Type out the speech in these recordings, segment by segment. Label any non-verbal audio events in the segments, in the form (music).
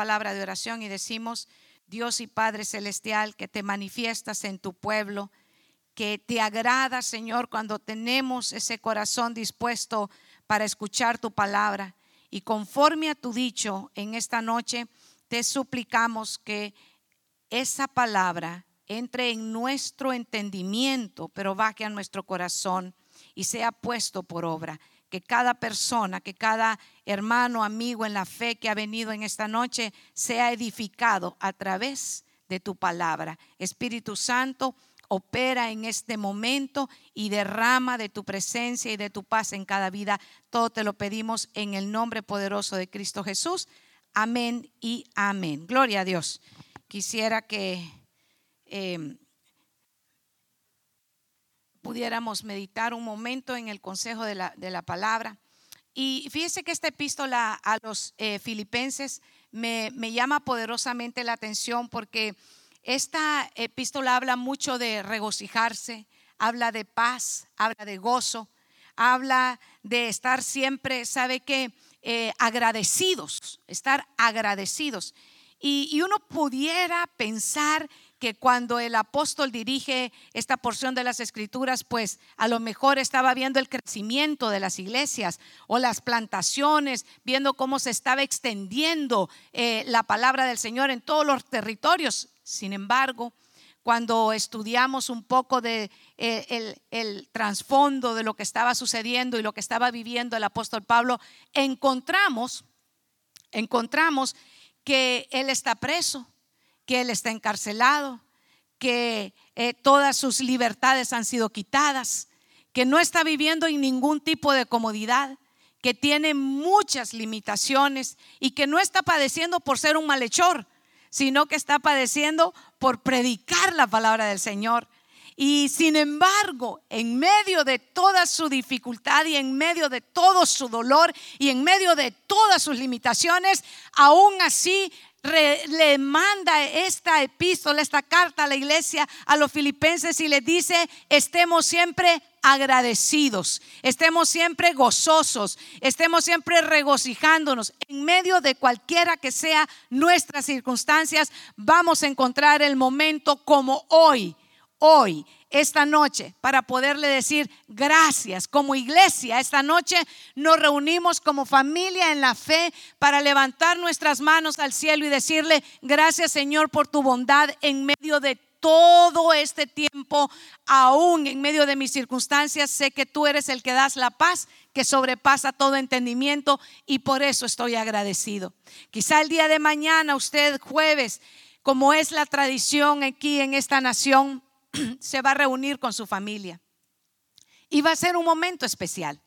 palabra de oración y decimos, Dios y Padre Celestial, que te manifiestas en tu pueblo, que te agrada, Señor, cuando tenemos ese corazón dispuesto para escuchar tu palabra. Y conforme a tu dicho en esta noche, te suplicamos que esa palabra entre en nuestro entendimiento, pero baje a nuestro corazón y sea puesto por obra. Que cada persona, que cada hermano, amigo en la fe que ha venido en esta noche sea edificado a través de tu palabra. Espíritu Santo, opera en este momento y derrama de tu presencia y de tu paz en cada vida. Todo te lo pedimos en el nombre poderoso de Cristo Jesús. Amén y amén. Gloria a Dios. Quisiera que em, pudiéramos meditar un momento en el consejo de la, de la palabra. Y fíjese que esta epístola a los eh, filipenses me, me, llama poderosamente la atención porque esta epístola habla mucho de regocijarse, habla de paz, habla de gozo, habla de estar siempre, ¿sabe qué? Eh, agradecidos, estar agradecidos. Y, y uno pudiera pensar que cuando el apóstol dirige esta porción de las escrituras, pues a lo mejor estaba viendo el crecimiento de las iglesias o las plantaciones, viendo cómo se estaba extendiendo eh, la palabra del Señor en todos los territorios. Sin embargo, cuando estudiamos un poco de eh, el, el trasfondo de lo que estaba sucediendo y lo que estaba viviendo el apóstol Pablo, encontramos, encontramos que él está preso que él está encarcelado, que eh, todas sus libertades han sido quitadas, que no está viviendo en ningún tipo de comodidad, que tiene muchas limitaciones y que no está padeciendo por ser un malhechor, sino que está padeciendo por predicar la palabra del Señor. Y sin embargo, en medio de toda su dificultad y en medio de todo su dolor y en medio de todas sus limitaciones, aún así le manda esta epístola, esta carta a la iglesia, a los filipenses y le dice, estemos siempre agradecidos, estemos siempre gozosos, estemos siempre regocijándonos. En medio de cualquiera que sea nuestras circunstancias, vamos a encontrar el momento como hoy, hoy esta noche para poderle decir gracias. Como iglesia, esta noche nos reunimos como familia en la fe para levantar nuestras manos al cielo y decirle gracias Señor por tu bondad en medio de todo este tiempo, aún en medio de mis circunstancias, sé que tú eres el que das la paz que sobrepasa todo entendimiento y por eso estoy agradecido. Quizá el día de mañana, usted jueves, como es la tradición aquí en esta nación, (clears throat) se va a reunir con su familia. Y va a ser un momento especial.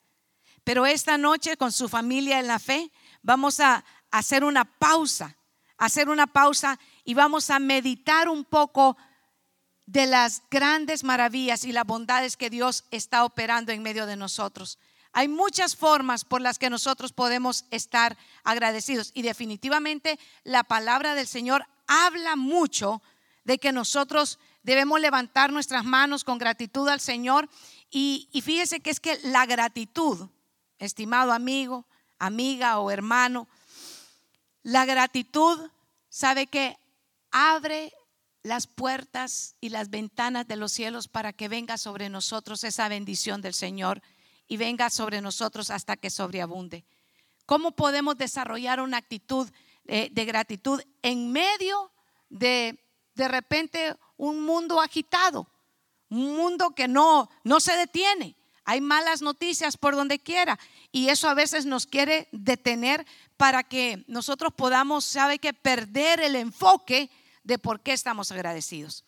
Pero esta noche con su familia en la fe vamos a hacer una pausa, hacer una pausa y vamos a meditar un poco de las grandes maravillas y las bondades que Dios está operando en medio de nosotros. Hay muchas formas por las que nosotros podemos estar agradecidos y definitivamente la palabra del Señor habla mucho de que nosotros debemos levantar nuestras manos con gratitud al Señor. Y, fíjese que es que la gratitud, estimado amigo, amiga o hermano, la gratitud, sabe que abre las puertas y las ventanas de los cielos para que venga sobre nosotros esa bendición del Señor y venga sobre nosotros hasta que sobreabunde. ¿Cómo podemos desarrollar una actitud de, de gratitud en medio de de repente un mundo agitado, un mundo que no, no se detiene. Hay malas noticias por donde quiera y eso a veces nos quiere detener para que nosotros podamos, sabe que perder el enfoque de por qué estamos agradecidos.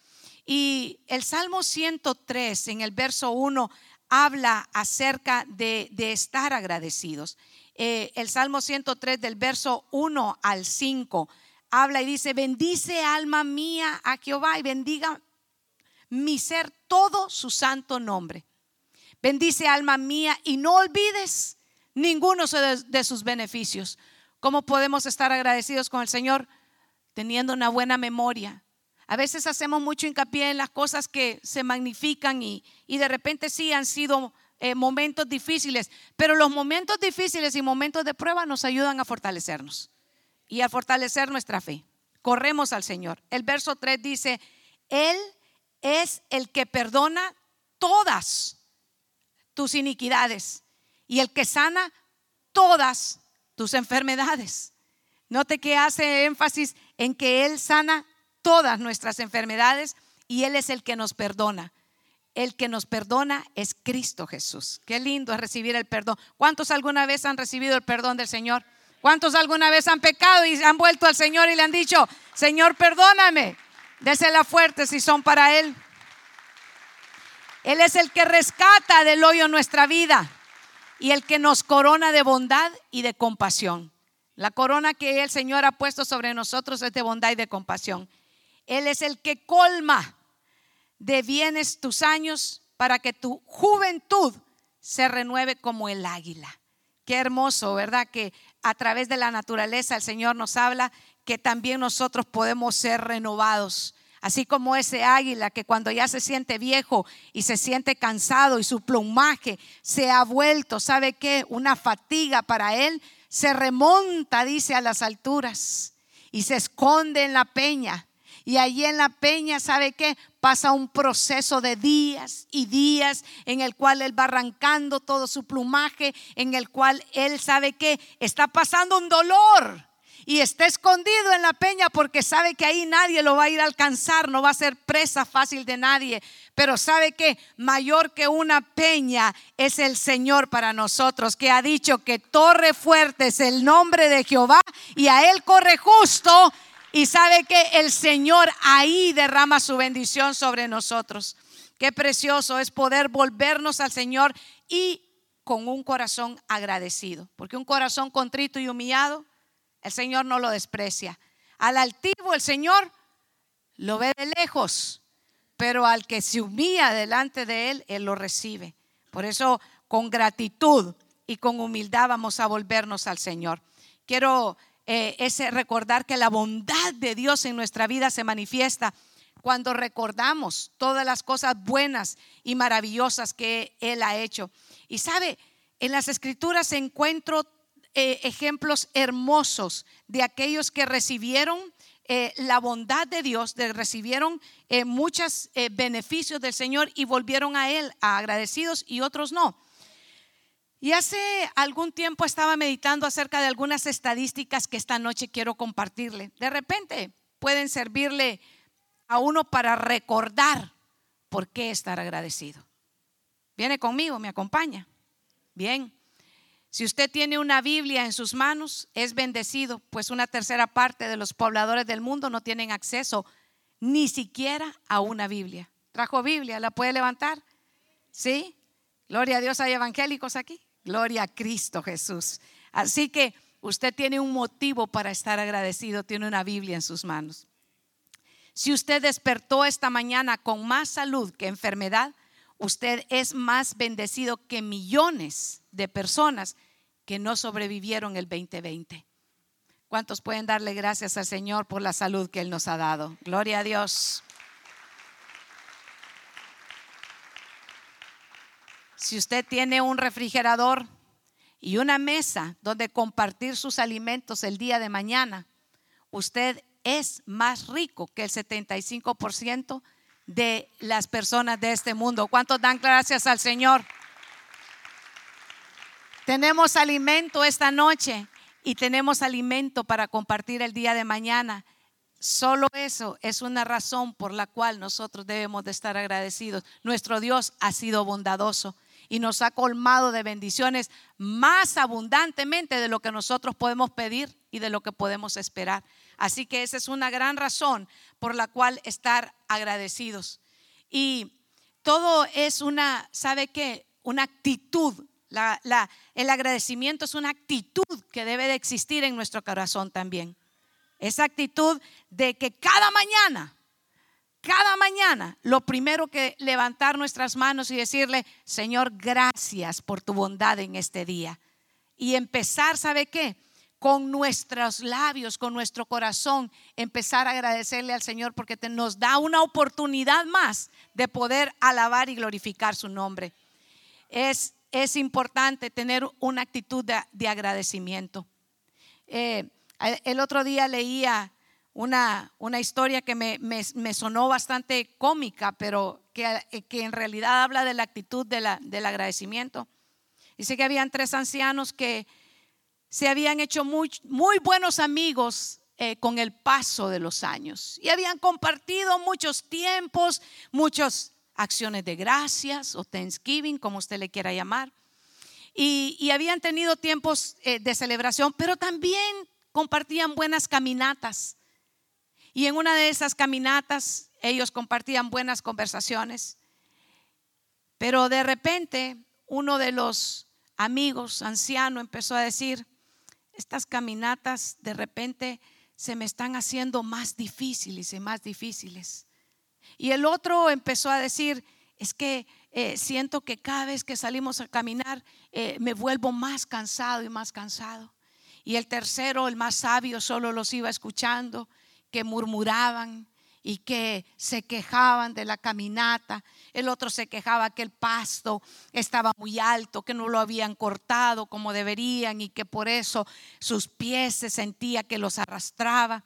Y el Salmo 103 en el verso 1 habla acerca de, estar agradecidos. Eh, el Salmo 103 del verso 1 al 5 habla y dice, bendice alma mía a Jehová y bendiga mi ser todo su santo nombre. Bendice alma mía y no olvides ninguno de sus beneficios. ¿Cómo podemos estar agradecidos con el Señor? Teniendo una buena memoria. A veces hacemos mucho hincapié en las cosas que se magnifican y, de repente sí han sido eh, momentos difíciles, pero los momentos difíciles y momentos de prueba nos ayudan a fortalecernos. Y al fortalecer nuestra fe. Corremos al Señor. El verso 3 dice, Él es el que perdona todas tus iniquidades y el que sana todas tus enfermedades. Note que hace énfasis en que Él sana todas nuestras enfermedades y Él es el que nos perdona. El que nos perdona es Cristo Jesús. Qué lindo es recibir el perdón. ¿Cuántos alguna vez han recibido el perdón del Señor? ¿Cuántos alguna vez han pecado y han vuelto al Señor y le han dicho, Señor, perdóname? Désela fuerte si son para Él. Él es el que rescata del hoyo nuestra vida y el que nos corona de bondad y de compasión. La corona que el Señor ha puesto sobre nosotros es de bondad y de compasión. Él es el que colma de bienes tus años para que tu juventud se renueve como el águila. Qué hermoso, ¿verdad? Que a través de la naturaleza el Señor nos habla que también nosotros podemos ser renovados. Así como ese águila que cuando ya se siente viejo y se siente cansado y su plumaje se ha vuelto, ¿sabe qué? Una fatiga para él, se remonta, dice, a las alturas y se esconde en la peña. Y allí en la peña, ¿sabe qué? Pasa un proceso de días y días en el cual él va arrancando todo su plumaje, en el cual él sabe que está pasando un dolor y está escondido en la peña porque sabe que ahí nadie lo va a ir a alcanzar, no va a ser presa fácil de nadie. Pero sabe que mayor que una peña es el Señor para nosotros, que ha dicho que torre fuerte es el nombre de Jehová y a él corre justo y sabe que el Señor ahí derrama su bendición sobre nosotros. Qué precioso es poder volvernos al Señor y con un corazón agradecido. Porque un corazón contrito y humillado, el Señor no lo desprecia. Al altivo el Señor lo ve de lejos, pero al que se humilla delante de Él, Él lo recibe. Por eso, con gratitud y con humildad vamos a volvernos al Señor. Quiero eh, ese recordar que la bondad de Dios en nuestra vida se manifiesta cuando recordamos todas las cosas buenas y maravillosas que Él ha hecho. Y sabe, en las escrituras encuentro eh, ejemplos hermosos de aquellos que recibieron eh, la bondad de Dios, de, recibieron muchos beneficios del Señor y volvieron a Él agradecidos y otros no. Y hace algún tiempo estaba meditando acerca de algunas estadísticas que esta noche quiero compartirle. De repente pueden servirle a uno para recordar por qué estar agradecido. ¿Viene conmigo? ¿Me acompaña? Bien. Si usted tiene una Biblia en sus manos, es bendecido, pues una tercera parte de los pobladores del mundo no tienen acceso ni siquiera a una Biblia. ¿Trajo Biblia? ¿La puede levantar? ¿Sí? Gloria a Dios, hay evangélicos aquí. Gloria a Cristo Jesús. Así que usted tiene un motivo para estar agradecido, tiene una Biblia en sus manos. Si usted despertó esta mañana con más salud que enfermedad, usted es más bendecido que millones de personas que no sobrevivieron el 2020. ¿Cuántos pueden darle gracias al Señor por la salud que Él nos ha dado? Gloria a Dios. Si usted tiene un refrigerador y una mesa donde compartir sus alimentos el día de mañana, usted es más rico que el 75% de las personas de este mundo. ¿Cuántos dan gracias al Señor? Tenemos alimento esta noche y tenemos alimento para compartir el día de mañana. Solo eso es una razón por la cual nosotros debemos de estar agradecidos. Nuestro Dios ha sido bondadoso y nos ha colmado de bendiciones más abundantemente de lo que nosotros podemos pedir y de lo que podemos esperar. Así que esa es una gran razón por la cual estar agradecidos. Y todo es una, ¿sabe qué? Una actitud. el agradecimiento es una actitud que debe de existir en nuestro corazón también. Esa actitud de que cada mañana cada mañana lo primero que levantar nuestras manos y decirle, Señor, gracias por tu bondad en este día. Y empezar, ¿sabe qué? Con nuestros labios, con nuestro corazón, empezar a agradecerle al Señor porque nos da una oportunidad más de poder alabar y glorificar su nombre. Es, es importante tener una actitud de, agradecimiento. Eh, El otro día leía una, una historia que me, me, sonó bastante cómica, pero que, que, en realidad habla de la actitud de la, del agradecimiento. Dice que habían tres ancianos que se habían hecho muy, muy buenos amigos eh, con el paso de los años y habían compartido muchos tiempos, muchas acciones de gracias o Thanksgiving, como usted le quiera llamar. Y, habían tenido tiempos eh, de celebración, pero también compartían buenas caminatas. Y en una de esas caminatas ellos compartían buenas conversaciones. Pero de repente uno de los amigos anciano empezó a decir, estas caminatas de repente se me están haciendo más difíciles y más difíciles. Y el otro empezó a decir, es que eh, siento que cada vez que salimos a caminar eh, me vuelvo más cansado y más cansado. Y el tercero, el más sabio, solo los iba escuchando, que murmuraban y que se quejaban de la caminata. El otro se quejaba que el pasto estaba muy alto, que no lo habían cortado como deberían y que por eso sus pies se sentía que los arrastraba.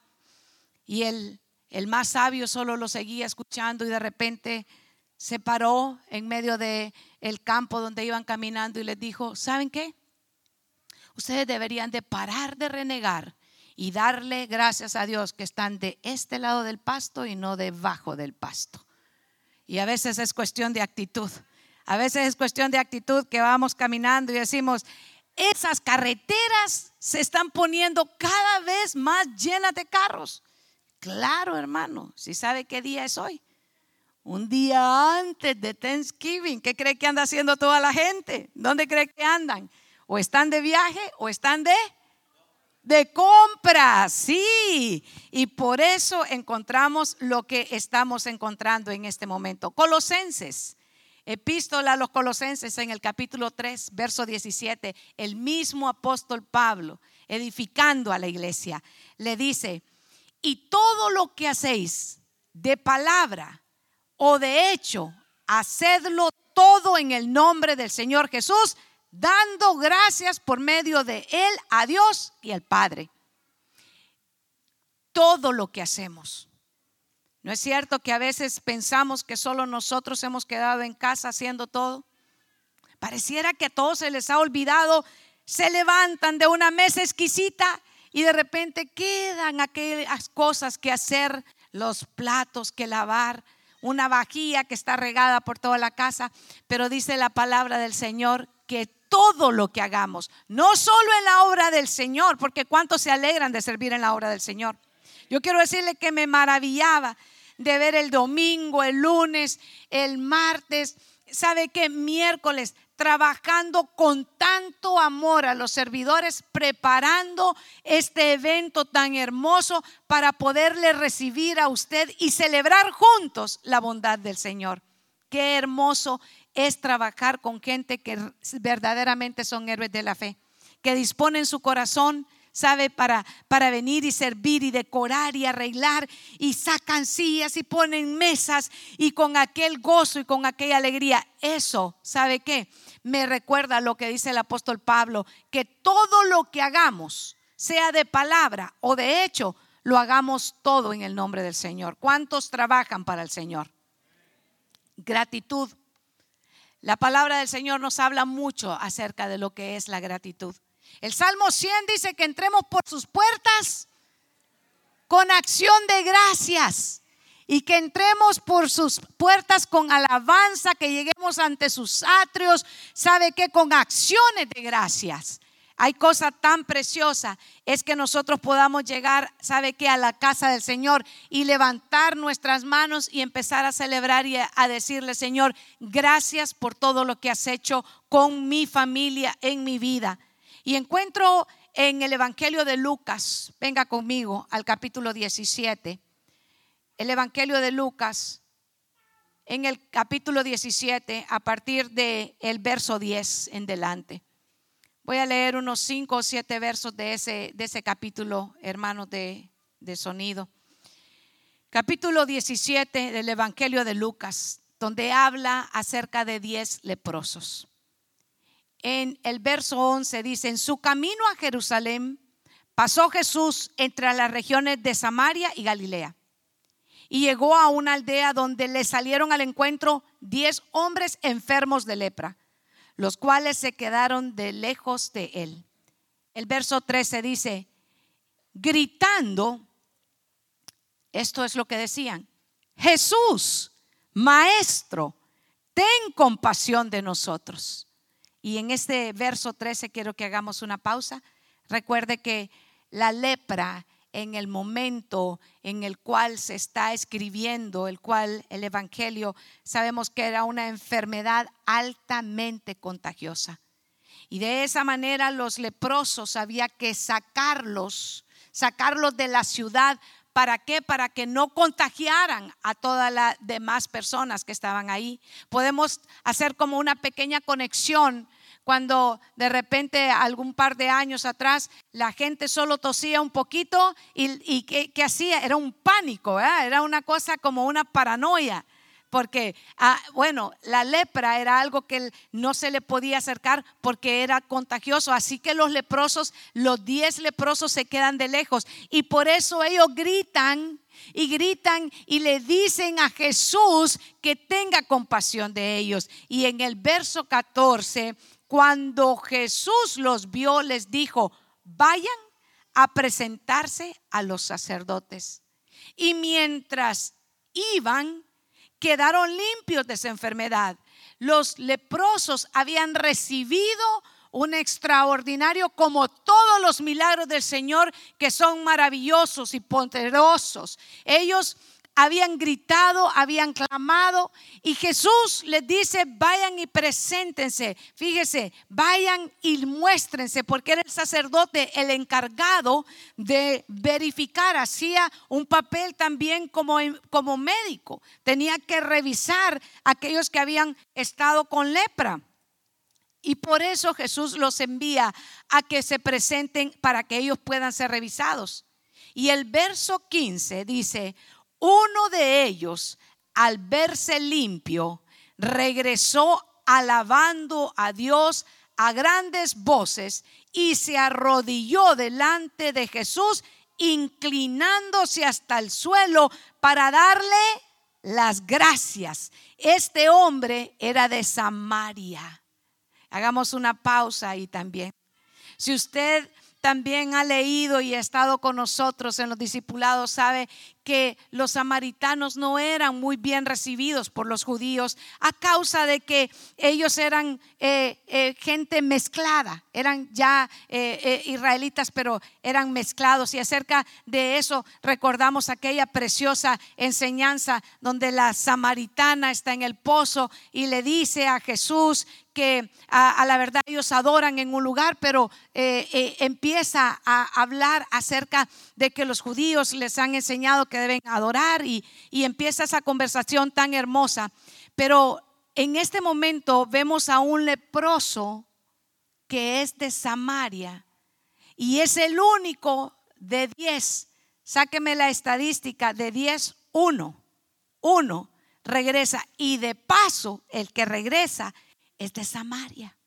Y el, el más sabio solo lo seguía escuchando y de repente se paró en medio de el campo donde iban caminando y les dijo, ¿saben qué? Ustedes deberían de parar de renegar y darle gracias a Dios que están de este lado del pasto y no debajo del pasto. Y a veces es cuestión de actitud. A veces es cuestión de actitud que vamos caminando y decimos, esas carreteras se están poniendo cada vez más llenas de carros. Claro, hermano, si sabe qué día es hoy un día antes de Thanksgiving. ¿Qué cree que anda haciendo toda la gente? ¿Dónde cree que andan? ¿O están de viaje o están de de compra? Sí. Y por eso encontramos lo que estamos encontrando en este momento. Colosenses. Epístola a los Colosenses en el capítulo 3, verso 17, el mismo apóstol Pablo, edificando a la iglesia, le dice, y todo lo que hacéis de palabra o de hecho, hacedlo todo en el nombre del Señor Jesús, dando gracias por medio de Él a Dios y al Padre. Todo lo que hacemos. ¿No es cierto que a veces pensamos que solo nosotros hemos quedado en casa haciendo todo? Pareciera que a todos se les ha olvidado, se levantan de una mesa exquisita y de repente quedan aquellas cosas que hacer, los platos que lavar, una vajilla que está regada por toda la casa, pero dice la palabra del Señor que todo lo que hagamos, no solo en la obra del Señor, porque cuántos se alegran de servir en la obra del Señor. Yo quiero decirle que me maravillaba de ver el domingo, el lunes, el martes, ¿sabe qué? Miércoles, trabajando con tanto amor a los servidores, preparando este evento tan hermoso para poderle recibir a usted y celebrar juntos la bondad del Señor. Qué hermoso es trabajar con gente que verdaderamente son héroes de la fe, que disponen su corazón sabe, para, para venir y servir y decorar y arreglar y sacan sillas y ponen mesas y con aquel gozo y con aquella alegría. Eso, ¿sabe qué? Me recuerda lo que dice el apóstol Pablo, que todo lo que hagamos, sea de palabra o de hecho, lo hagamos todo en el nombre del Señor. ¿Cuántos trabajan para el Señor? Gratitud. La palabra del Señor nos habla mucho acerca de lo que es la gratitud. El Salmo 100 dice que entremos por sus puertas con acción de gracias y que entremos por sus puertas con alabanza, que lleguemos ante sus atrios, sabe que con acciones de gracias. Hay cosa tan preciosa, es que nosotros podamos llegar, sabe que a la casa del Señor y levantar nuestras manos y empezar a celebrar y a decirle, Señor, gracias por todo lo que has hecho con mi familia en mi vida. Y encuentro en el Evangelio de Lucas, venga conmigo al capítulo 17, el Evangelio de Lucas, en el capítulo 17, a partir del el verso 10 en delante. Voy a leer unos 5 o 7 versos de ese, de ese capítulo, hermanos de, de sonido. Capítulo 17 del Evangelio de Lucas, donde habla acerca de 10 leprosos en el verso 11 dice, en su camino a Jerusalén pasó Jesús entre las regiones de Samaria y Galilea. Y llegó a una aldea donde le salieron al encuentro diez hombres enfermos de lepra, los cuales se quedaron de lejos de él. El verso 13 dice, gritando, esto es lo que decían, Jesús, Maestro, ten compasión de nosotros. Y en este verso 13 quiero que hagamos una pausa. Recuerde que la lepra en el momento en el cual se está escribiendo, el cual el Evangelio, sabemos que era una enfermedad altamente contagiosa. Y de esa manera los leprosos había que sacarlos, sacarlos de la ciudad. ¿Para qué? Para que no contagiaran a todas las demás personas que estaban ahí. Podemos hacer como una pequeña conexión cuando de repente algún par de años atrás la gente solo tosía un poquito y, ¿qué, hacía? Era un pánico, era una cosa como una paranoia. Porque, ah, bueno, la lepra era algo que no se le podía acercar porque era contagioso. Así que los leprosos, los diez leprosos se quedan de lejos. Y por eso ellos gritan y gritan y le dicen a Jesús que tenga compasión de ellos. Y en el verso 14 cuando Jesús los vio, les dijo, vayan a presentarse a los sacerdotes. Y mientras iban, quedaron limpios de esa enfermedad. Los leprosos habían recibido un extraordinario como todos los milagros del Señor que son maravillosos y poderosos. Ellos habían gritado, habían clamado y Jesús les dice, vayan y preséntense. Fíjese, vayan y muéstrense porque era el sacerdote el encargado de verificar, hacía un papel también como, como médico. Tenía que revisar aquellos que habían estado con lepra. Y por eso Jesús los envía a que se presenten para que ellos puedan ser revisados. Y el verso 15 dice, uno de ellos, al verse limpio, regresó alabando a Dios a grandes voces y se arrodilló delante de Jesús, inclinándose hasta el suelo para darle las gracias. Este hombre era de Samaria. Hagamos una pausa ahí también. Si usted también ha leído y ha estado con nosotros en los discipulados, sabe que los samaritanos no eran muy bien recibidos por los judíos a causa de que ellos eran eh, eh, gente mezclada, eran ya eh, israelitas, pero eran mezclados. Y acerca de eso recordamos aquella preciosa enseñanza donde la samaritana está en el pozo y le dice a Jesús a, la verdad ellos adoran en un lugar, pero empieza a hablar acerca de que los judíos les han enseñado que deben adorar y, y empieza esa conversación tan hermosa. Pero en este momento vemos a un leproso que es de Samaria y es el único de 10. Sáqueme la estadística de 10, uno. Uno regresa y de paso el que regresa es de Samaria.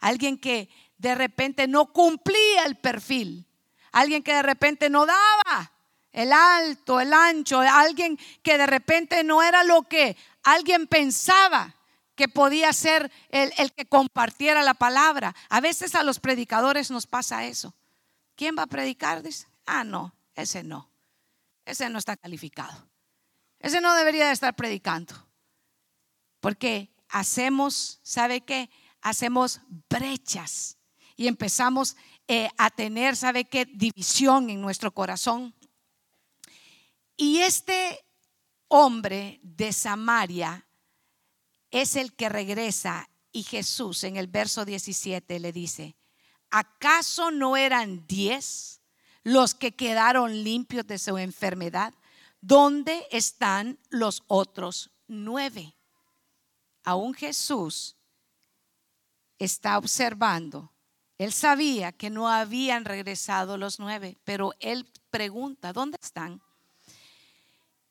Alguien que de repente no cumplía el perfil. Alguien que de repente no daba el alto, el ancho, alguien que de repente no era lo que alguien pensaba que podía ser el, que compartiera la palabra. A veces a los predicadores nos pasa eso. ¿Quién va a predicar? Dice, ah, no, ese no. Ese no está calificado. Ese no debería de estar predicando. Porque hacemos, ¿sabe qué? Hacemos brechas y empezamos eh, a tener, ¿sabe qué? División en nuestro corazón. Y este hombre de Samaria es el que regresa y Jesús en el verso 17 le dice, ¿acaso no eran diez los que quedaron limpios de su enfermedad? ¿Dónde están los otros nueve? Aún Jesús está observando. Él sabía que no habían regresado los nueve, pero él pregunta, ¿dónde están?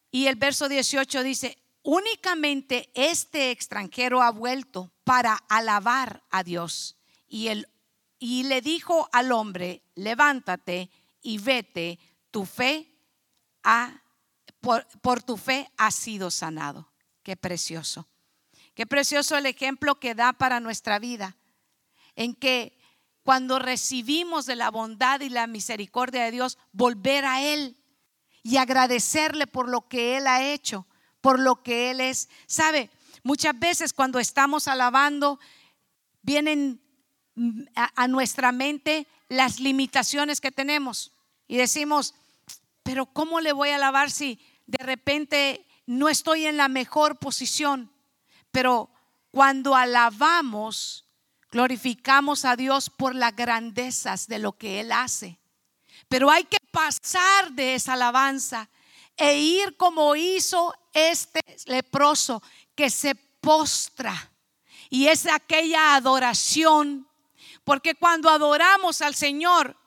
Y el verso 18 dice, únicamente este extranjero ha vuelto para alabar a Dios. Y el y le dijo al hombre, levántate y vete, tu fe ha, por tu fe ha sido sanado. Qué precioso. Qué precioso el ejemplo que da para nuestra vida, en que cuando recibimos de la bondad y la misericordia de Dios, volver a Él y agradecerle por lo que Él ha hecho, por lo que Él es. ¿Sabe? Muchas veces cuando estamos alabando, vienen a, nuestra mente las limitaciones que tenemos y decimos, pero ¿cómo le voy a alabar si de repente no estoy en la mejor posición? Pero cuando alabamos, glorificamos a Dios por las grandezas de lo que Él hace. Pero hay que pasar de esa alabanza e ir como hizo este leproso que se postra. Y es aquella adoración. Porque cuando adoramos al Señor,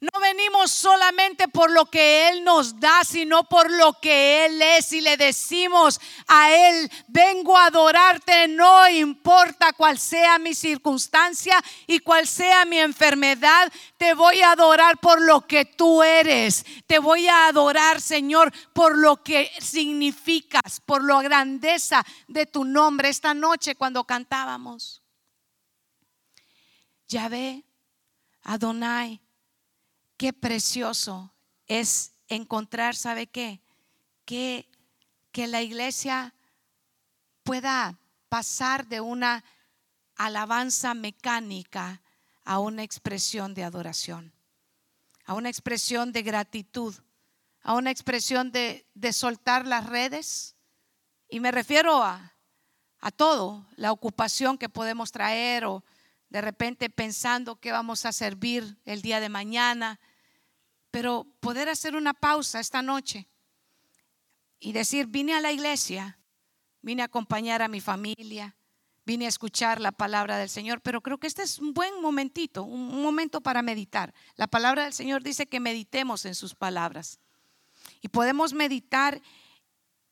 no venimos solamente por lo que Él nos da, sino por lo que Él es. Y le decimos a Él, vengo a adorarte, no importa cuál sea mi circunstancia y cuál sea mi enfermedad, te voy a adorar por lo que tú eres. Te voy a adorar, Señor, por lo que significas, por la grandeza de tu nombre. Esta noche cuando cantábamos, Yahvé, Adonai Qué precioso es encontrar, ¿sabe qué? Que, que la iglesia pueda pasar de una alabanza mecánica a una expresión de adoración, a una expresión de gratitud, a una expresión de, de soltar las redes. Y me refiero a, a todo, la ocupación que podemos traer o de repente pensando que vamos a servir el día de mañana pero poder hacer una pausa esta noche y decir, vine a la iglesia, vine a acompañar a mi familia, vine a escuchar la palabra del Señor, pero creo que este es un buen momentito, un momento para meditar. La palabra del Señor dice que meditemos en sus palabras. Y podemos meditar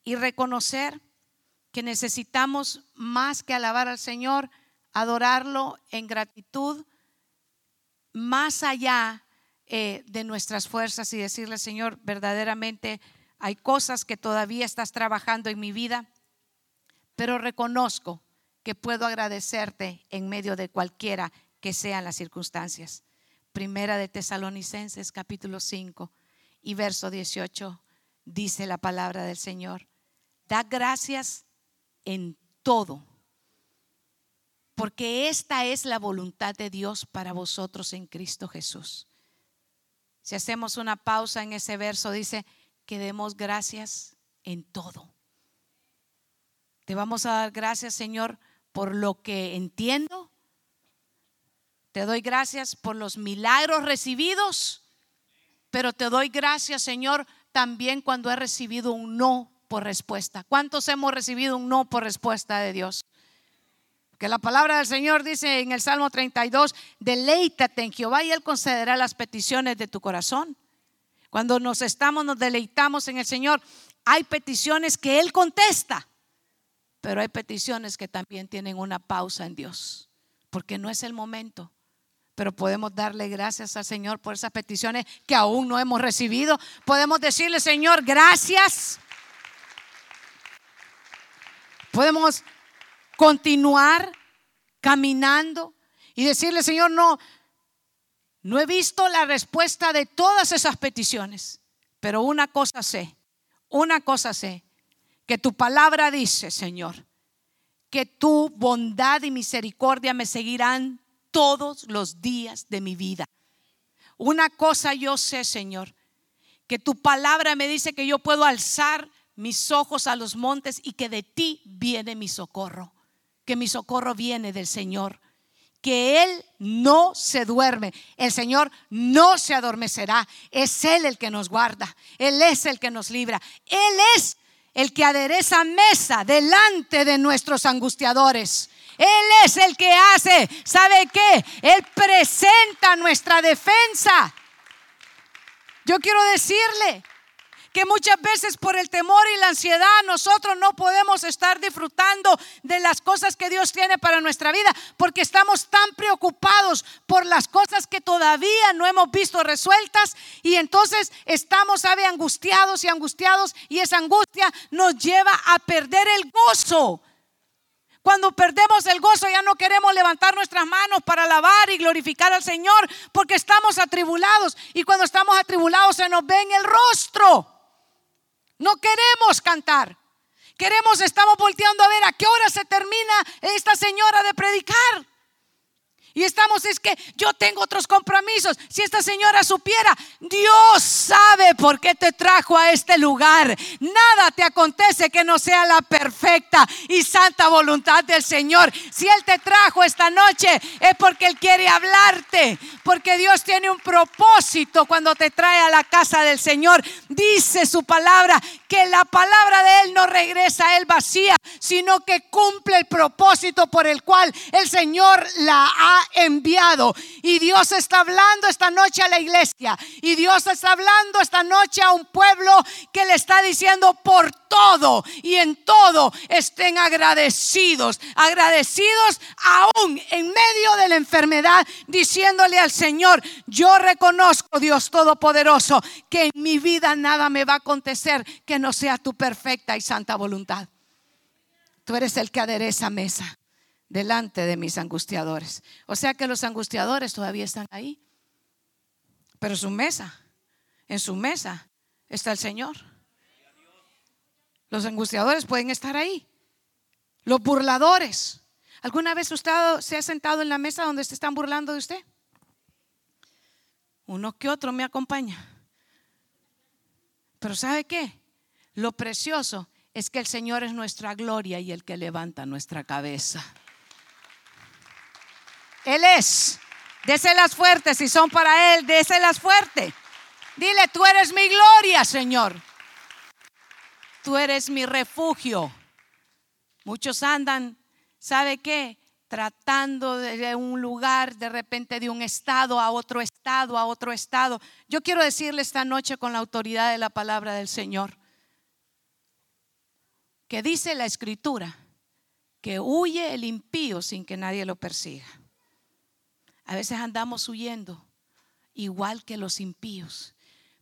y reconocer que necesitamos más que alabar al Señor, adorarlo en gratitud, más allá eh, de nuestras fuerzas y decirle, Señor, verdaderamente hay cosas que todavía estás trabajando en mi vida, pero reconozco que puedo agradecerte en medio de cualquiera que sean las circunstancias. Primera de Tesalonicenses capítulo 5 y verso 18 dice la palabra del Señor. Da gracias en todo, porque esta es la voluntad de Dios para vosotros en Cristo Jesús. Si hacemos una pausa en ese verso, dice que demos gracias en todo. Te vamos a dar gracias, Señor, por lo que entiendo. Te doy gracias por los milagros recibidos, pero te doy gracias, Señor, también cuando he recibido un no por respuesta. ¿Cuántos hemos recibido un no por respuesta de Dios? Que la palabra del Señor dice en el Salmo 32, deleítate en Jehová y Él concederá las peticiones de tu corazón. Cuando nos estamos, nos deleitamos en el Señor, hay peticiones que Él contesta, pero hay peticiones que también tienen una pausa en Dios, porque no es el momento. Pero podemos darle gracias al Señor por esas peticiones que aún no hemos recibido. Podemos decirle, Señor, gracias. Podemos continuar caminando y decirle, Señor, no, no he visto la respuesta de todas esas peticiones, pero una cosa sé, una cosa sé, que tu palabra dice, Señor, que tu bondad y misericordia me seguirán todos los días de mi vida. Una cosa yo sé, Señor, que tu palabra me dice que yo puedo alzar mis ojos a los montes y que de ti viene mi socorro que mi socorro viene del Señor, que Él no se duerme, el Señor no se adormecerá, es Él el que nos guarda, Él es el que nos libra, Él es el que adereza mesa delante de nuestros angustiadores. Él es el que hace, ¿sabe qué? Él presenta nuestra defensa. Yo quiero decirle que muchas veces por el temor y la ansiedad nosotros no podemos estar disfrutando de las cosas que Dios tiene para nuestra vida, porque estamos tan preocupados por las cosas que todavía no hemos visto resueltas y entonces estamos, sabe, angustiados y angustiados y esa angustia nos lleva a perder el gozo cuando perdemos el gozo ya no queremos levantar nuestras manos para alabar y glorificar al Señor porque estamos atribulados. Y cuando estamos atribulados se nos ve en el rostro. No queremos cantar. Queremos, estamos volteando a ver a qué hora se termina esta señora de predicar. Y estamos, es que yo tengo otros compromisos. Si esta señora supiera, Dios sabe por qué te trajo a este lugar. Nada te acontece que no sea la perfecta y santa voluntad del Señor. Si Él te trajo esta noche es porque Él quiere hablarte. Porque Dios tiene un propósito cuando te trae a la casa del Señor. Dice su palabra que la palabra de Él no regresa a Él vacía, sino que cumple el propósito por el cual el Señor la ha enviado. Y Dios está hablando esta noche a la iglesia. Y Dios está hablando esta noche a un pueblo que le está diciendo por todo y en todo estén agradecidos. Agradecidos aún en medio de la enfermedad, diciéndole al Señor, yo reconozco, Dios Todopoderoso, que en mi vida nada me va a acontecer que no sea tu perfecta y santa voluntad. Tú eres el que adereza mesa delante de mis angustiadores. O sea que los angustiadores todavía están ahí. Pero su mesa, en su mesa está el Señor. Los angustiadores pueden estar ahí. Los burladores. ¿Alguna vez usted se ha sentado en la mesa donde se están burlando de usted? Uno que otro me acompaña. Pero ¿sabe qué? Lo precioso es que el Señor es nuestra gloria y el que levanta nuestra cabeza. Él es. Déselas fuertes si son para Él, déselas fuertes. Dile, tú eres mi gloria, Señor. Tú eres mi refugio. Muchos andan, ¿sabe qué? Tratando de un lugar, de repente de un estado a otro estado, a otro estado. Yo quiero decirle esta noche con la autoridad de la palabra del Señor, que dice la escritura, que huye el impío sin que nadie lo persiga. A veces andamos huyendo, igual que los impíos.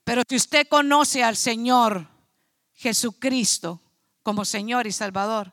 Pero si usted conoce al Señor Jesucristo como Señor y Salvador,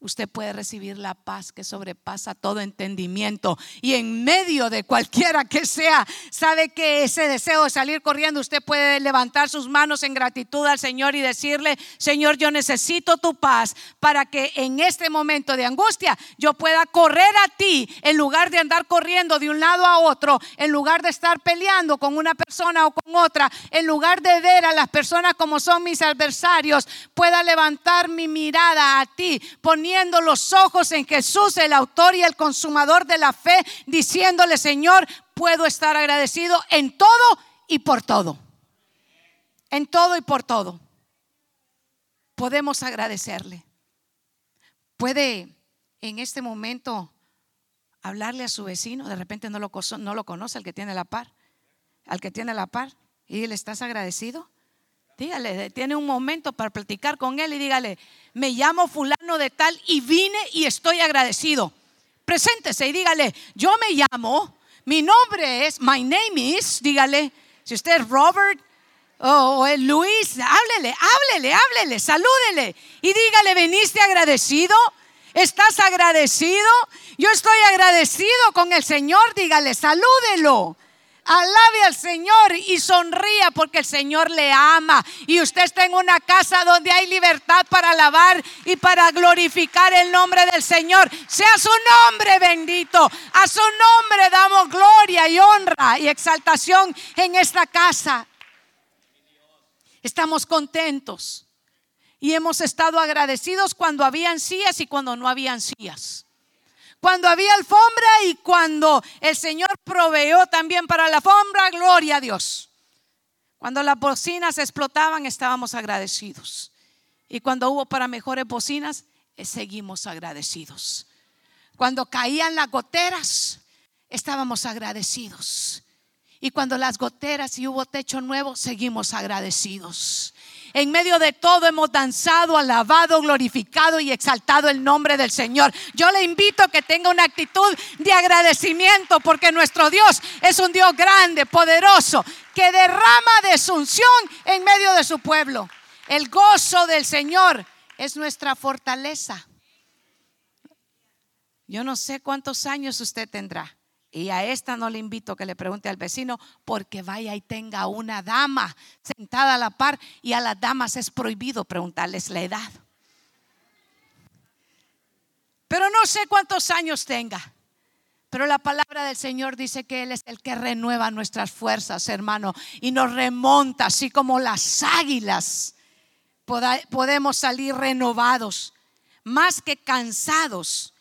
usted puede recibir la paz que sobrepasa todo entendimiento. Y en medio de cualquiera que sea, sabe que ese deseo de salir corriendo, usted puede levantar sus manos en gratitud al Señor y decirle, Señor, yo necesito tu paz para que en este momento de angustia yo pueda correr a ti en lugar de andar corriendo de un lado a otro, en lugar de estar peleando con una persona o con otra, en lugar de ver a las personas como son mis adversarios, pueda levantar mi mirada a ti, poniendo los ojos en Jesús, el autor y el consumador de la fe, diciéndole, Señor, puedo estar agradecido en todo y por todo. En todo y por todo. Podemos agradecerle. Puede en este momento hablarle a su vecino, de repente no lo, no lo conoce, al que tiene la par, al que tiene la par, y le estás agradecido. Dígale, tiene un momento para platicar con él y dígale, me llamo fulano de tal y vine y estoy agradecido. Preséntese y dígale, yo me llamo, mi nombre es, my name is, dígale, si usted es Robert o es Luis, háblele, háblele, háblele, salúdele y dígale, veniste agradecido. ¿Estás agradecido? Yo estoy agradecido con el Señor, dígale, salúdelo. Alabe al Señor y sonría porque el Señor le ama. Y usted está en una casa donde hay libertad para alabar y para glorificar el nombre del Señor. Sea su nombre bendito. A su nombre damos gloria y honra y exaltación en esta casa. Estamos contentos y hemos estado agradecidos cuando habían sillas y cuando no habían sillas cuando había alfombra y cuando el Señor proveó también para la alfombra, gloria a Dios. Cuando las bocinas explotaban, estábamos agradecidos. Y cuando hubo para mejores bocinas, eh, seguimos agradecidos. Cuando caían las goteras, estábamos agradecidos. Y cuando las goteras y hubo techo nuevo, seguimos agradecidos. En medio de todo hemos danzado, alabado, glorificado y exaltado el nombre del Señor. Yo le invito a que tenga una actitud de agradecimiento porque nuestro Dios es un Dios grande, poderoso, que derrama de su unción en medio de su pueblo. El gozo del Señor es nuestra fortaleza. Yo no sé cuántos años usted tendrá. Y a esta no le invito que le pregunte al vecino porque vaya y tenga una dama sentada a la par y a las damas es prohibido preguntarles la edad. Pero no sé cuántos años tenga. Pero la palabra del Señor dice que Él es el que renueva nuestras fuerzas, hermano, y nos remonta, así como las águilas. Podemos salir renovados, más que cansados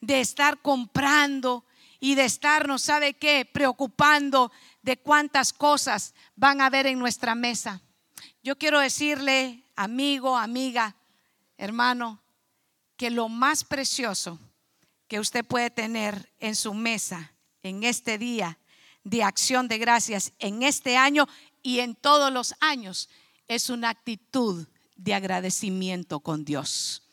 de estar comprando y de estarnos, ¿sabe qué? Preocupando de cuántas cosas van a haber en nuestra mesa. Yo quiero decirle, amigo, amiga, hermano, que lo más precioso que usted puede tener en su mesa en este día de acción de gracias, en este año y en todos los años, es una actitud de agradecimiento con Dios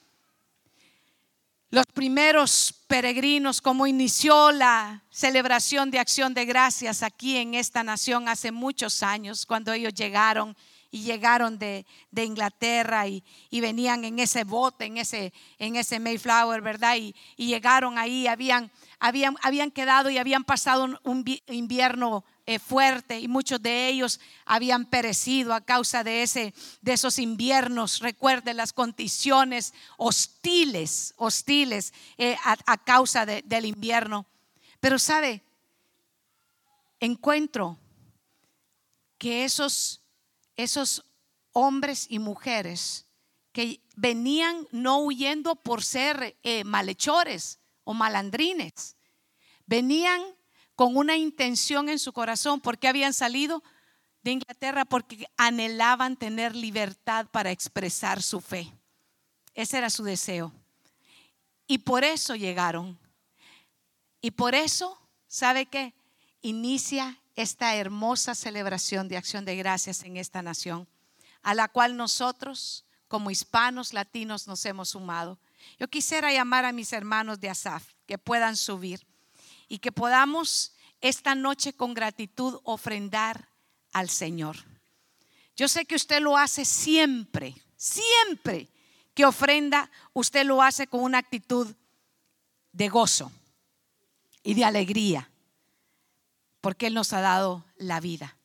los primeros peregrinos, como inició la celebración de acción de gracias aquí en esta nación hace muchos años, cuando ellos llegaron y llegaron de, Inglaterra y, venían en ese bote, en ese, en ese Mayflower, ¿verdad? Y, y llegaron ahí, habían, habían, habían quedado y habían pasado un invierno eh, fuerte y muchos de ellos habían perecido a causa de, ese, de esos inviernos. Recuerde las condiciones hostiles, hostiles eh, a, causa del invierno. Pero sabe, encuentro que esos, esos hombres y mujeres que venían no huyendo por ser eh, malhechores o malandrines, venían con una intención en su corazón. ¿Por qué habían salido de Inglaterra? Porque anhelaban tener libertad para expresar su fe. Ese era su deseo. Y por eso llegaron. Y por eso, ¿sabe qué? Inicia esta hermosa celebración de acción de gracias en esta nación, a la cual nosotros, como hispanos latinos, nos hemos sumado. Yo quisiera llamar a mis hermanos de Asaf que puedan subir y que podamos esta noche con gratitud ofrendar al Señor. Yo sé que usted lo hace siempre, siempre que ofrenda, usted lo hace con una actitud de gozo y de alegría, porque Él nos ha dado la vida.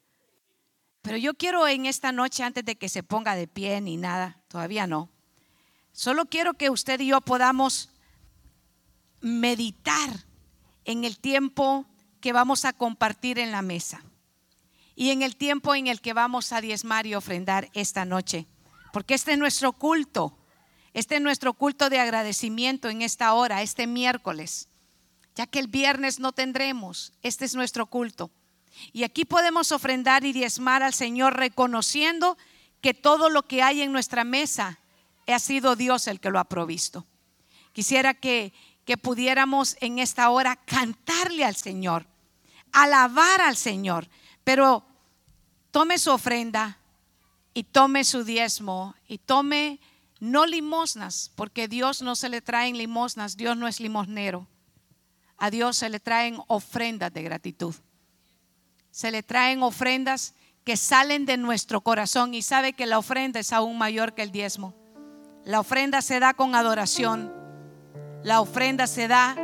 Pero yo quiero en esta noche, antes de que se ponga de pie ni nada, todavía no, solo quiero que usted y yo podamos meditar en el tiempo que vamos a compartir en la mesa y en el tiempo en el que vamos a diezmar y ofrendar esta noche. Porque este es nuestro culto, este es nuestro culto de agradecimiento en esta hora, este miércoles, ya que el viernes no tendremos, este es nuestro culto. Y aquí podemos ofrendar y diezmar al Señor reconociendo que todo lo que hay en nuestra mesa ha sido Dios el que lo ha provisto. Quisiera que que pudiéramos en esta hora cantarle al Señor, alabar al Señor, pero tome su ofrenda y tome su diezmo y tome no limosnas, porque Dios no se le traen limosnas, Dios no es limosnero. A Dios se le traen ofrendas de gratitud. Se le traen ofrendas que salen de nuestro corazón y sabe que la ofrenda es aún mayor que el diezmo. La ofrenda se da con adoración la ofrenda se da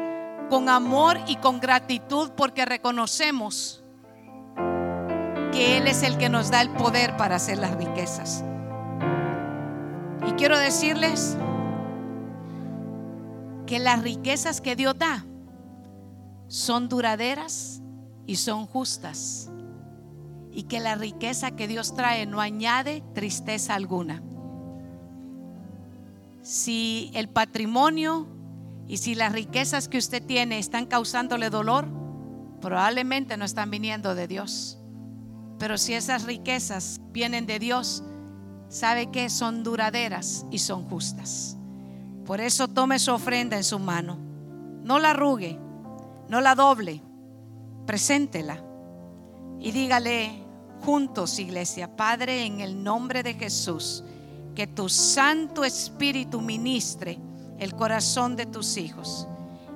con amor y con gratitud porque reconocemos que Él es el que nos da el poder para hacer las riquezas. Y quiero decirles que las riquezas que Dios da son duraderas y son justas. Y que la riqueza que Dios trae no añade tristeza alguna. Si el patrimonio y si las riquezas que usted tiene están causándole dolor, probablemente no están viniendo de Dios. Pero si esas riquezas vienen de Dios, sabe que son duraderas y son justas. Por eso tome su ofrenda en su mano. No la arrugue, no la doble, preséntela y dígale, juntos, iglesia. Padre, en el nombre de Jesús, que tu Santo Espíritu ministre el corazón de tus hijos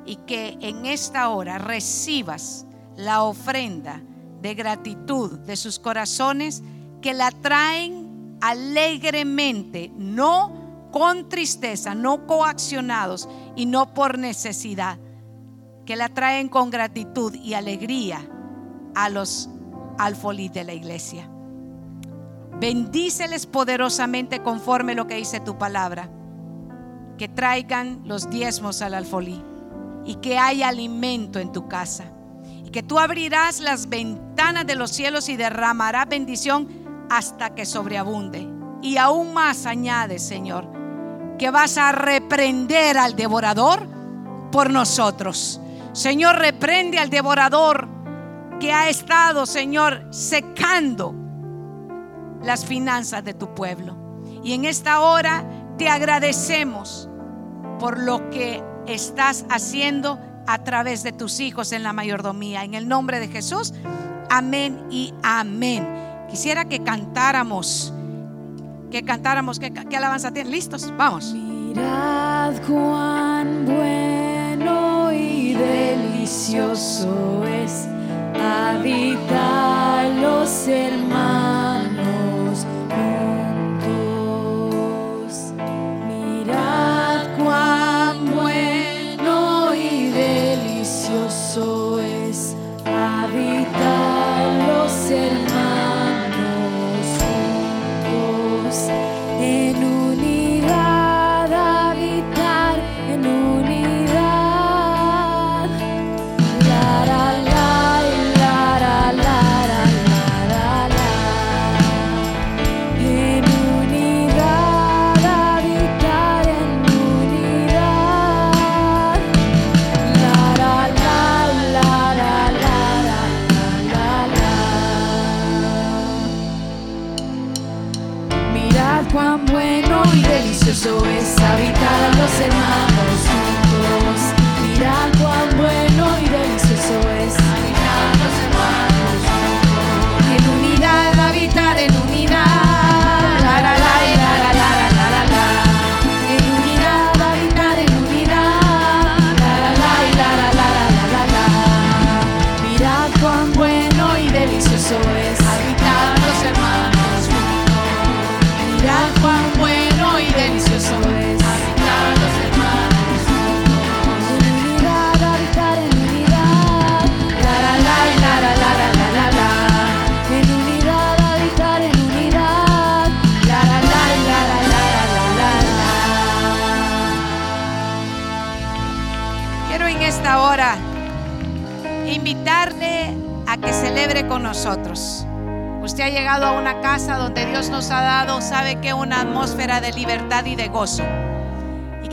y que en esta hora recibas la ofrenda de gratitud de sus corazones que la traen alegremente, no con tristeza, no coaccionados y no por necesidad, que la traen con gratitud y alegría a los alfolí de la iglesia. Bendíceles poderosamente conforme lo que dice tu palabra. Que traigan los diezmos al alfolí y que haya alimento en tu casa. Y que tú abrirás las ventanas de los cielos y derramarás bendición hasta que sobreabunde. Y aún más añade, Señor, que vas a reprender al devorador por nosotros. Señor, reprende al devorador que ha estado, Señor, secando las finanzas de tu pueblo. Y en esta hora te agradecemos por lo que estás haciendo a través de tus hijos en la mayordomía. En el nombre de Jesús, amén y amén. Quisiera que cantáramos, que cantáramos, que, alabanza tienen. ¿Listos? Vamos. Mirad cuán bueno y delicioso es habitar los hermanos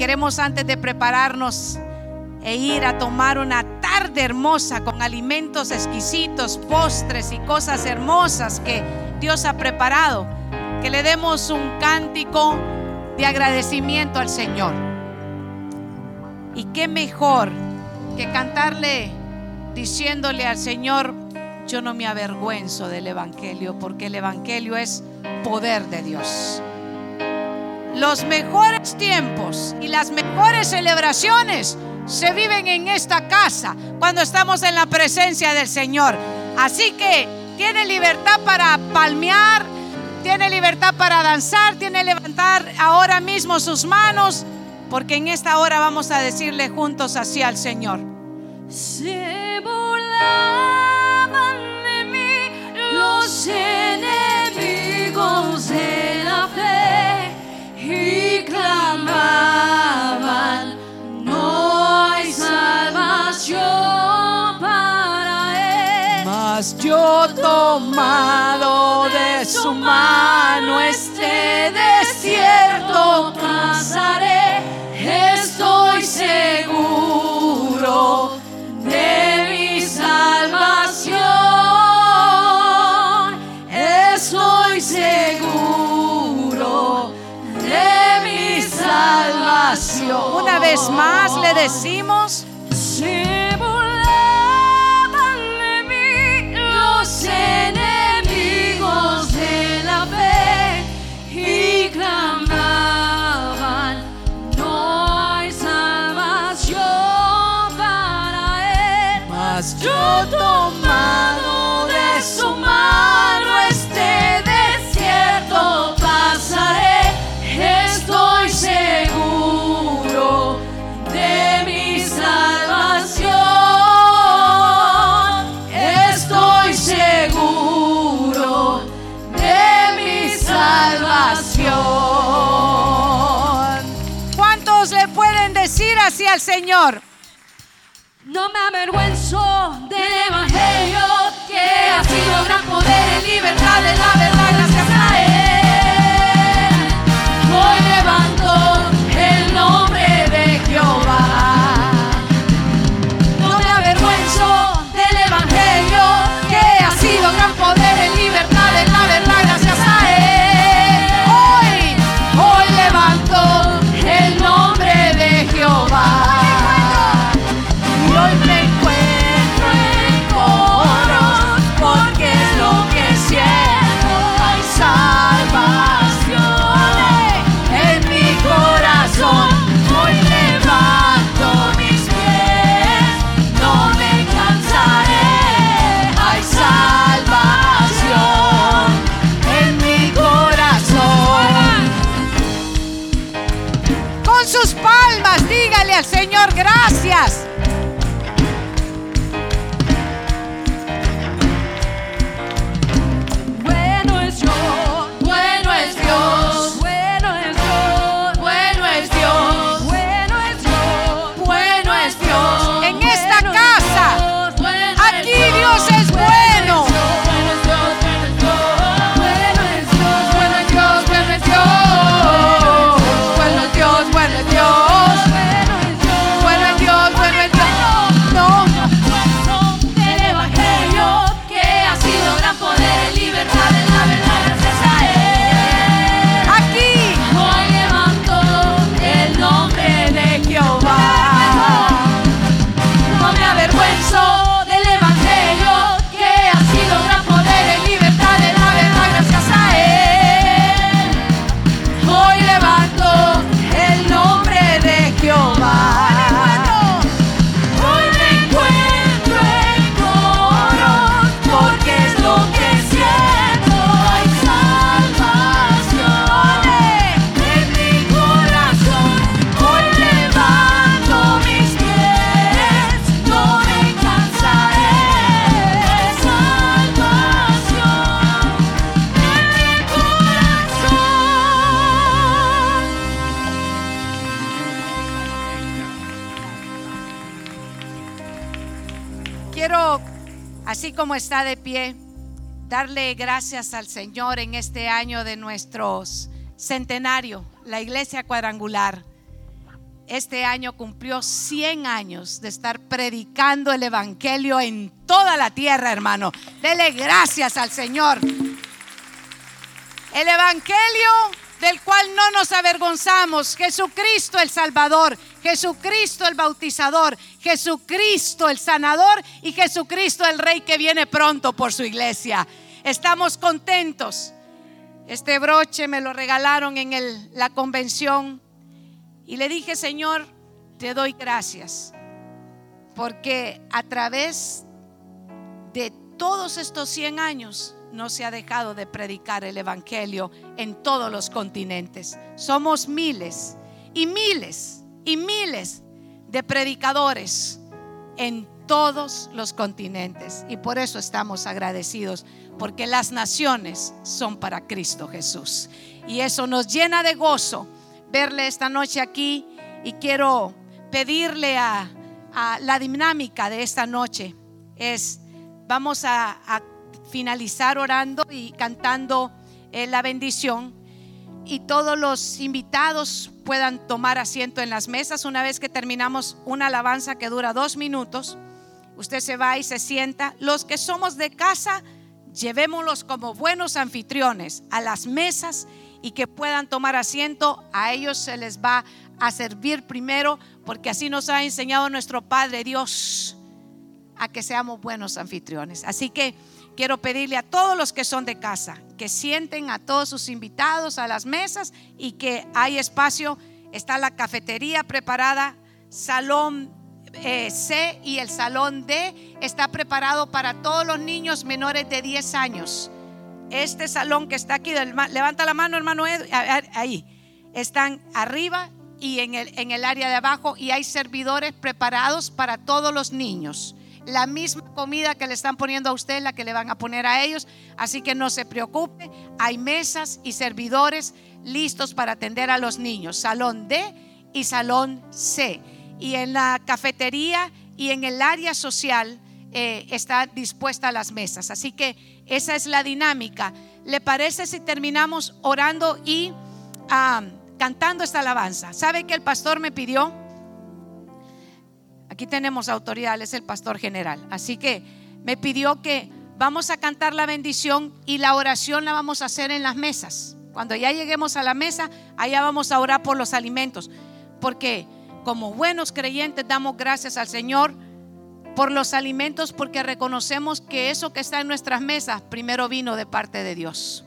queremos antes de prepararnos e ir a tomar una tarde hermosa con alimentos exquisitos, postres y cosas hermosas que Dios ha preparado, que le demos un cántico de agradecimiento al Señor. Y qué mejor que cantarle diciéndole al Señor, yo no me avergüenzo del Evangelio, porque el Evangelio es poder de Dios. Los mejores tiempos y las mejores celebraciones se viven en esta casa cuando estamos en la presencia del Señor. Así que tiene libertad para palmear, tiene libertad para danzar, tiene levantar ahora mismo sus manos, porque en esta hora vamos a decirle juntos así al Señor. Se de mí los enemigos Mas yo tomado de su mano este desierto pasaré, estoy seguro de mi salvación. Estoy seguro de mi salvación. Una vez más le decimos, Se Señor. No me avergüenzo del Evangelio que ha sido gran poder y libertad de la verdad. Gracias. Así como está de pie, darle gracias al Señor en este año de nuestro centenario, la iglesia cuadrangular. Este año cumplió 100 años de estar predicando el Evangelio en toda la tierra, hermano. Dele gracias al Señor. El Evangelio del cual no nos avergonzamos. Jesucristo el Salvador, Jesucristo el Bautizador, Jesucristo el Sanador y Jesucristo el Rey que viene pronto por su iglesia. Estamos contentos. Este broche me lo regalaron en la convención y le dije, Señor, te doy gracias porque a través de todos estos 100 años no se ha dejado de predicar el Evangelio en todos los continentes. Somos miles y miles y miles de predicadores en todos los continentes. Y por eso estamos agradecidos, porque las naciones son para Cristo Jesús. Y eso nos llena de gozo verle esta noche aquí. Y quiero pedirle a, a la dinámica de esta noche. Es, vamos a, a finalizar orando y cantando eh, la bendición y todos los invitados puedan tomar asiento en las mesas una vez que terminamos una alabanza que dura dos minutos. Usted se va y se sienta. Los que somos de casa, llevémoslos como buenos anfitriones a las mesas y que puedan tomar asiento. A ellos se les va a servir primero porque así nos ha enseñado nuestro Padre Dios a que seamos buenos anfitriones. Así que quiero pedirle a todos los que son de casa que sienten a todos sus invitados a las mesas y que hay espacio. Está la cafetería preparada, salón eh, C y el salón D está preparado para todos los niños menores de 10 años. Este salón que está aquí, levanta la mano hermano Ed- a- a- ahí, están arriba y en el, en el área de abajo y hay servidores preparados para todos los niños. La misma comida que le están poniendo a usted, la que le van a poner a ellos. Así que no se preocupe, hay mesas y servidores listos para atender a los niños. Salón D y Salón C. Y en la cafetería y en el área social eh, está dispuesta las mesas. Así que esa es la dinámica. ¿Le parece si terminamos orando y ah, cantando esta alabanza? ¿Sabe que el pastor me pidió? Aquí tenemos autoridad, es el pastor general. Así que me pidió que vamos a cantar la bendición y la oración la vamos a hacer en las mesas. Cuando ya lleguemos a la mesa, allá vamos a orar por los alimentos. Porque como buenos creyentes damos gracias al Señor por los alimentos porque reconocemos que eso que está en nuestras mesas primero vino de parte de Dios.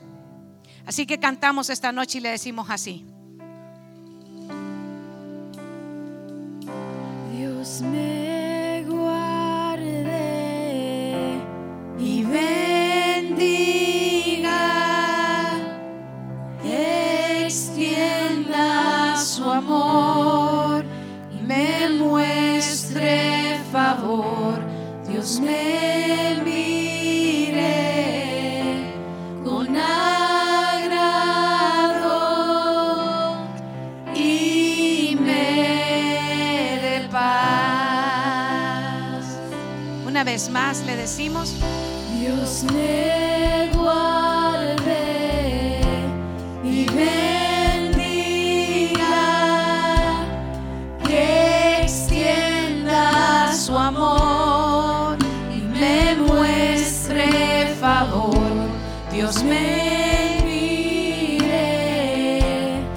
Así que cantamos esta noche y le decimos así. Me muestre favor. Dios me Una vez más le decimos, Dios